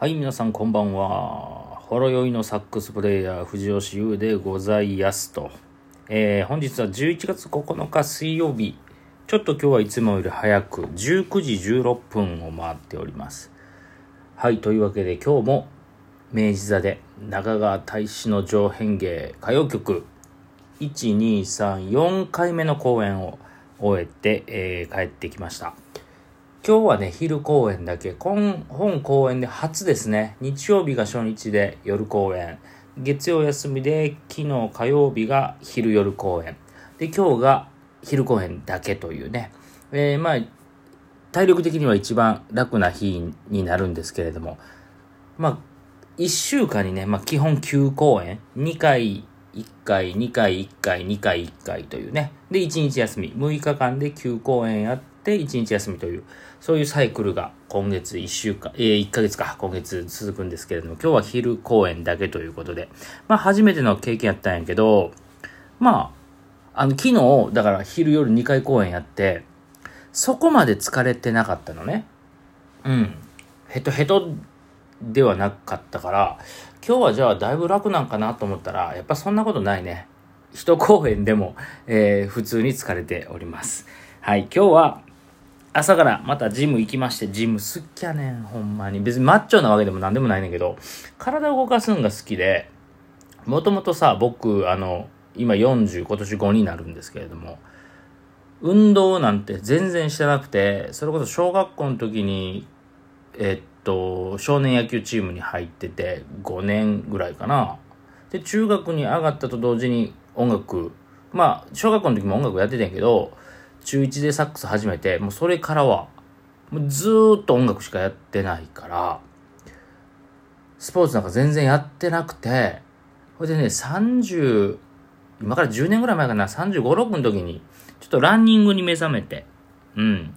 はい、皆さんこんばんは。ほろ酔いのサックスプレイヤー、藤吉優でございますと。えー、本日は11月9日水曜日。ちょっと今日はいつもより早く、19時16分を回っております。はい、というわけで今日も明治座で中川大使の上辺芸歌謡曲1、2、3、4回目の公演を終えて、えー、帰ってきました。今日はね、昼公演だけ、本公演で初ですね。日曜日が初日で夜公演。月曜休みで、昨日火曜日が昼夜公演。で、今日が昼公演だけというね。えー、まあ、体力的には一番楽な日になるんですけれども、まあ、1週間にね、まあ基本9公演、2回1回、2回1回、2回1回というね。で、1日休み。6日間で9公演やって、1日休みという、そういうサイクルが今月1週間、えー、1ヶ月か、今月続くんですけれども、今日は昼公演だけということで、まあ初めての経験やったんやけど、まあ、あの、昨日、だから昼夜2回公演やって、そこまで疲れてなかったのね。うん。ヘトヘトではなかったから、今日はじゃあだいぶ楽なんかなと思ったら、やっぱそんなことないね。一公演でも、えー、普通に疲れております。はい、今日は朝からまたジム行きまして、ジム好きやねん、ほんまに。別にマッチョなわけでもなんでもないねんけど、体を動かすんが好きで、もともとさ、僕、あの、今40、今年5になるんですけれども、運動なんて全然してなくて、それこそ小学校の時に、えっと、少年野球チームに入ってて5年ぐらいかな。で、中学に上がったと同時に音楽、まあ、小学校の時も音楽やってたんやけど、中1でサックス始めて、もうそれからは、ずーっと音楽しかやってないから、スポーツなんか全然やってなくて、ほいでね、30、今から10年ぐらい前かな、35、6の時に、ちょっとランニングに目覚めて、うん。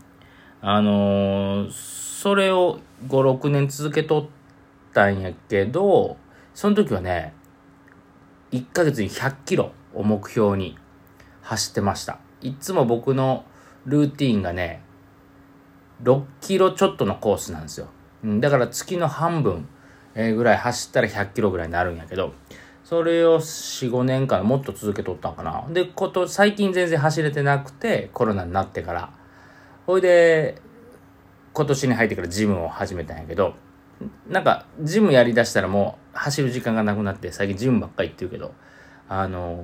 あのーそれを5、6年続けとったんやけど、その時はね、1ヶ月に100キロを目標に走ってました。いつも僕のルーティンがね、6キロちょっとのコースなんですよ。だから月の半分ぐらい走ったら100キロぐらいになるんやけど、それを4、5年間もっと続けとったんかな。で、こと、最近全然走れてなくて、コロナになってから。ほいで、今年に入ってからジムを始めたんやけど、なんか、ジムやりだしたらもう走る時間がなくなって、最近ジムばっかり行ってるけど、あのー、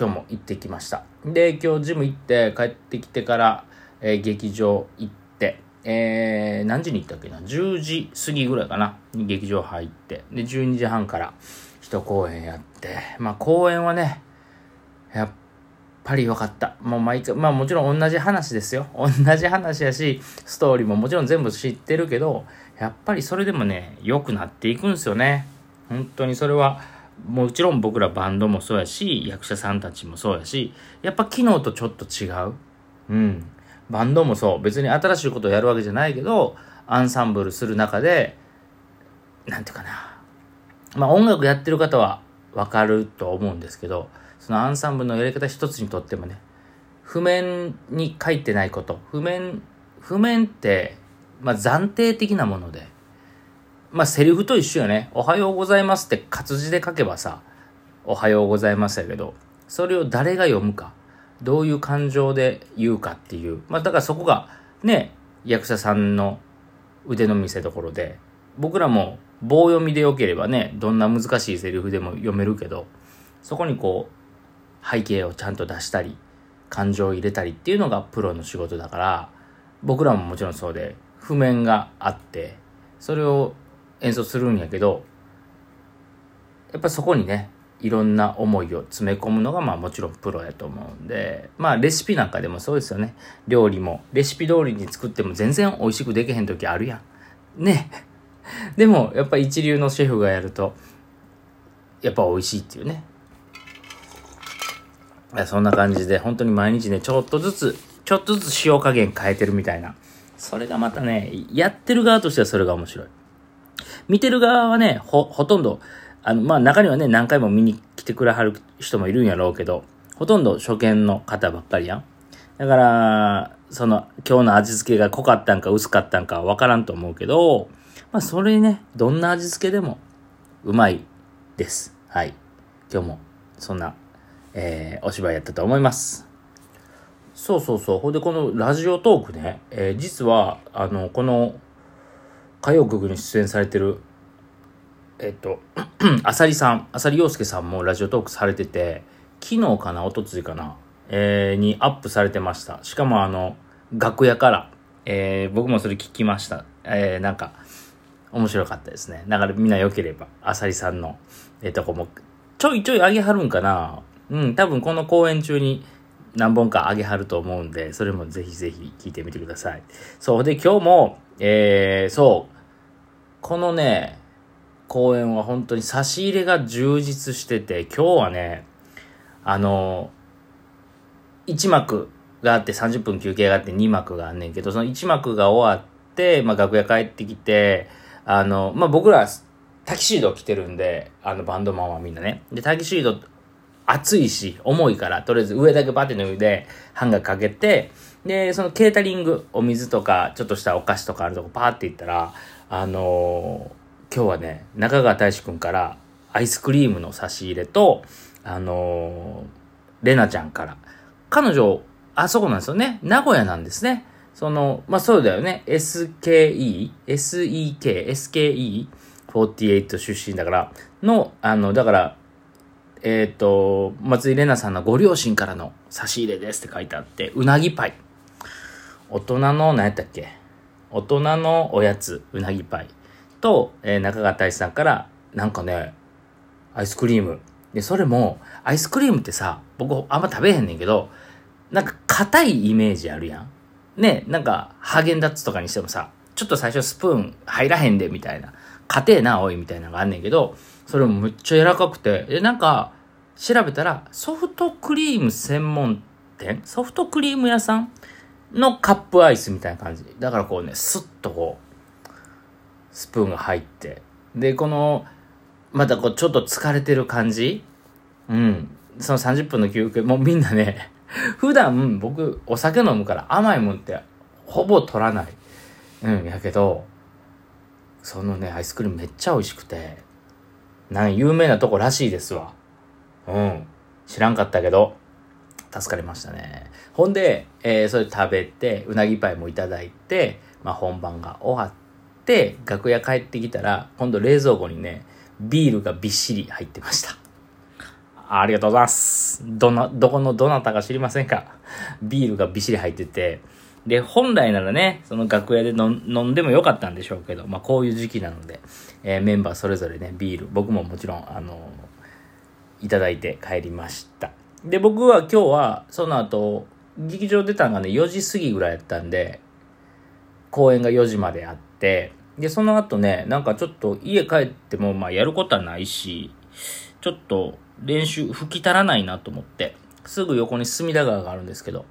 今日も行ってきました。で、今日ジム行って帰ってきてから、えー、劇場行って、えー、何時に行ったっけな ?10 時過ぎぐらいかな？劇場入って、で、12時半から一公演やって、まあ公演はね、やっぱり良かった。もう毎回、まあもちろん同じ話ですよ。同じ話やし、ストーリーももちろん全部知ってるけど、やっぱりそれでもね、良くなっていくんですよね。本当にそれは、もちろん僕らバンドもそうやし、役者さんたちもそうやし、やっぱ昨日とちょっと違う。うん。バンドもそう。別に新しいことをやるわけじゃないけど、アンサンブルする中で、なんていうかな。まあ音楽やってる方はわかると思うんですけど、そのアンサンブルのやり方一つにとってもね、譜面に書いてないこと、譜面、譜面って、まあ暫定的なもので、まあセリフと一緒よね。おはようございますって活字で書けばさ、おはようございますやけど、それを誰が読むか、どういう感情で言うかっていう、まあだからそこがね、役者さんの腕の見せ所で、僕らも棒読みでよければね、どんな難しいセリフでも読めるけど、そこにこう、背景をちゃんと出したり、感情を入れたりっていうのがプロの仕事だから、僕らももちろんそうで、譜面があって、それを演奏するんやけど、やっぱそこにね、いろんな思いを詰め込むのがまあもちろんプロやと思うんで、まあレシピなんかでもそうですよね。料理も、レシピ通りに作っても全然美味しくできへん時あるやん。ね。でもやっぱ一流のシェフがやると、やっぱ美味しいっていうね。そんな感じで、本当に毎日ね、ちょっとずつ、ちょっとずつ塩加減変えてるみたいな。それがまたね、やってる側としてはそれが面白い。見てる側はね、ほ、ほとんど、あの、まあ、中にはね、何回も見に来てくれはる人もいるんやろうけど、ほとんど初見の方ばっかりやん。だから、その、今日の味付けが濃かったんか薄かったんかわからんと思うけど、まあ、それにね、どんな味付けでもうまいです。はい。今日も、そんな、えー、お芝居やったと思います。そうそうそう。ほんで、このラジオトークね、えー、実は、あの、この、歌謡曲に出演されてる、えっと、あさりさん、あさり陽介さんもラジオトークされてて、昨日かな、おとついかな、えー、にアップされてました。しかもあの、楽屋から、えー、僕もそれ聞きました。えー、なんか、面白かったですね。だからみんな良ければ、あさりさんの、えー、とこも、ちょいちょいあげはるんかなうん、多分この公演中に何本かあげはると思うんで、それもぜひぜひ聞いてみてください。そう。で、今日も、えー、そう。このね、公演は本当に差し入れが充実してて、今日はね、あの、1幕があって30分休憩があって2幕があんねんけど、その1幕が終わって、まあ楽屋帰ってきて、あの、まあ僕らタキシード着てるんで、あのバンドマンはみんなね。で、タキシード暑いし、重いから、とりあえず上だけバテ脱いで、ハンガーかけて、で、そのケータリング、お水とか、ちょっとしたお菓子とかあるとこパーって行ったら、あのー、今日はね、中川大志くんからアイスクリームの差し入れと、あのー、レナちゃんから、彼女、あそこなんですよね。名古屋なんですね。その、まあ、そうだよね。SKE、SEK、SKE48 出身だから、の、あの、だから、えっ、ー、と、松井玲奈さんのご両親からの差し入れですって書いてあって、うなぎパイ。大人の、何やったっけ？大人のおやつ、うなぎパイ。と、えー、中川大志さんから、なんかね、アイスクリーム。で、それも、アイスクリームってさ、僕あんま食べへんねんけど、なんか硬いイメージあるやん。ね、なんか、ハーゲンダッツとかにしてもさ、ちょっと最初スプーン入らへんで、みたいな。硬えな、おい、みたいなのがあんねんけど、それもめっちゃ柔らかくて、で、なんか、調べたら、ソフトクリーム専門店？ソフトクリーム屋さんのカップアイスみたいな感じ。だからこうね、スッとこう、スプーンが入って、で、この、またこう、ちょっと疲れてる感じ？うん。その30分の休憩、もうみんなね、普段僕お酒飲むから甘いもんってほぼ取らない。うん、やけど、そのね、アイスクリームめっちゃ美味しくて、なん有名なとこらしいですわ。うん。知らんかったけど、助かりましたね。ほんで、えー、それ食べて、うなぎパイもいただいて、まあ本番が終わって、楽屋帰ってきたら、今度冷蔵庫にね、ビールがびっしり入ってました。ありがとうございます。どな、どこのどなたか知りませんか？ビールがびっしり入ってて、で、本来ならね、その楽屋で飲んでもよかったんでしょうけど、まあこういう時期なので、えー、メンバーそれぞれね、ビール、僕ももちろん、あのー、いただいて帰りました。で、僕は今日は、その後、劇場出たのがね、4時過ぎぐらいやったんで、公演が4時まであって、で、その後ね、なんかちょっと家帰っても、まあやることはないし、ちょっと練習吹き足らないなと思って、すぐ横に隅田川があるんですけど、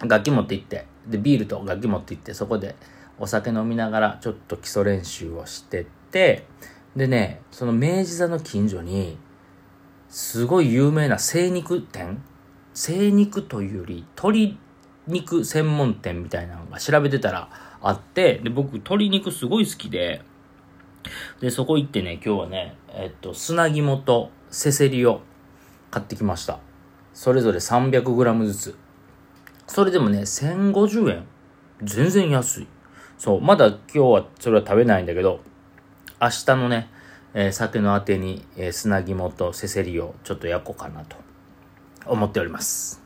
楽器持って行って、で、ビールと楽器持って行って、そこでお酒飲みながらちょっと基礎練習をしてて、でね、その明治座の近所に、すごい有名な精肉店精肉というより鶏肉専門店みたいなのが調べてたらあって、で、僕鶏肉すごい好きで、で、そこ行ってね、今日はね、えっと、砂肝とせせりを買ってきました。それぞれ 300g ずつ。それでもね、1050円。全然安い。そう、まだ今日はそれは食べないんだけど、明日のね、えー、酒のあてに、えー、砂肝とせせりをちょっと焼こうかなと思っております。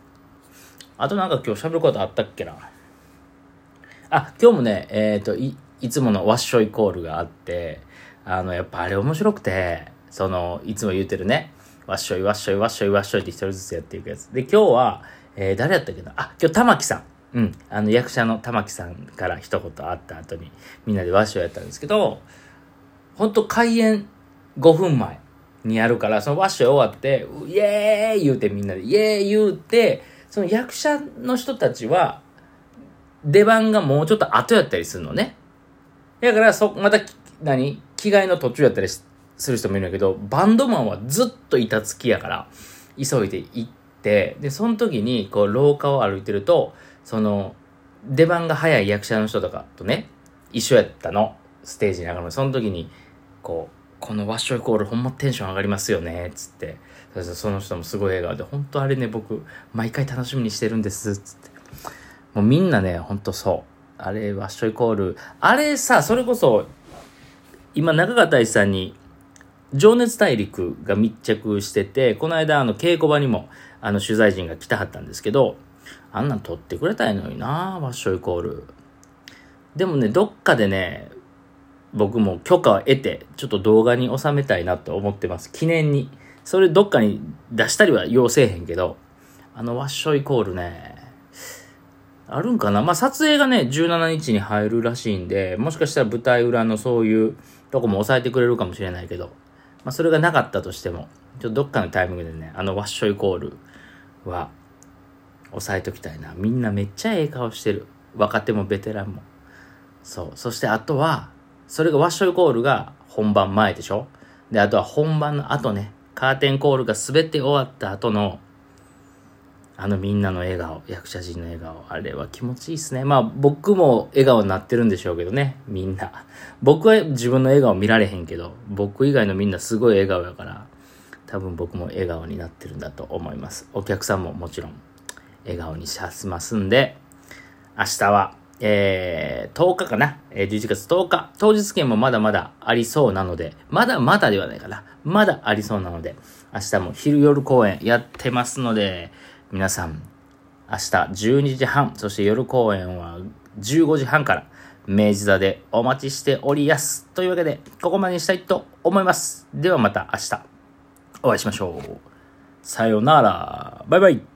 あとなんか今日喋ることあったっけな？あ、今日もね、えっ、ー、と、い、いつものワッショイコールがあって、あの、やっぱあれ面白くて、その、いつも言ってるね、ワッショイワッショイワッショイワッショイって一人ずつやっていくやつ。で、今日は、えー、誰やったっけな？あ、今日玉木さん。うん。あの、役者の玉木さんから一言あった後に、みんなでワッショイやったんですけど、ほんと開演5分前にやるから、そのワッショイ終わって、イエーイ言うてみんなで、イエーイ言うて、その役者の人たちは、出番がもうちょっと後やったりするのね。だから、そ、また、何？着替えの途中やったりする人もいるんだけど、バンドマンはずっと板付きやから、急いで行って、で、その時に、こう、廊下を歩いてると、その、出番が早い役者の人とかとね、一緒やったの。ステージに上がるその時に、こう、このワッショイコールほんまテンション上がりますよね、つって。その人もすごい笑顔で、本当あれね、僕、毎回楽しみにしてるんです、つって。もうみんなね、ほんとそう。あれ、ワッショイコール。あれさ、それこそ、今、中川大志さんに、情熱大陸が密着してて、この間、あの、稽古場にも、あの、取材陣が来たはったんですけど、あんなん撮ってくれたいのになワッショイコール。でもね、どっかでね、僕も許可を得て、ちょっと動画に収めたいなと思ってます。記念に。それどっかに出したりは要せえへんけど、あのワッショイコールね、あるんかな？まあ、撮影がね、17日に入るらしいんで、もしかしたら舞台裏のそういうとこも抑えてくれるかもしれないけど、まあ、それがなかったとしても、ちょっとどっかのタイミングでね、あのワッショイコールは、押さえときたいな。みんなめっちゃええ顔してる。若手もベテランも。そう。そしてあとは、それがワッショイコールが本番前でしょ？で、あとは本番の後ね、カーテンコールが滑って終わった後の、あのみんなの笑顔、役者陣の笑顔、あれは気持ちいいっすね。まあ僕も笑顔になってるんでしょうけどね、みんな。僕は自分の笑顔見られへんけど、僕以外のみんなすごい笑顔やから、多分僕も笑顔になってるんだと思います。お客さんももちろん笑顔にさせますんで、明日はえー、10日かな、えー、11月10日、当日券もまだまだありそうなので、まだまだではないかな。まだありそうなので、明日も昼夜公演やってますので、皆さん、明日12時半、そして夜公演は15時半から、明治座でお待ちしておりやす。というわけで、ここまでにしたいと思います。ではまた明日、お会いしましょう。さようなら。バイバイ。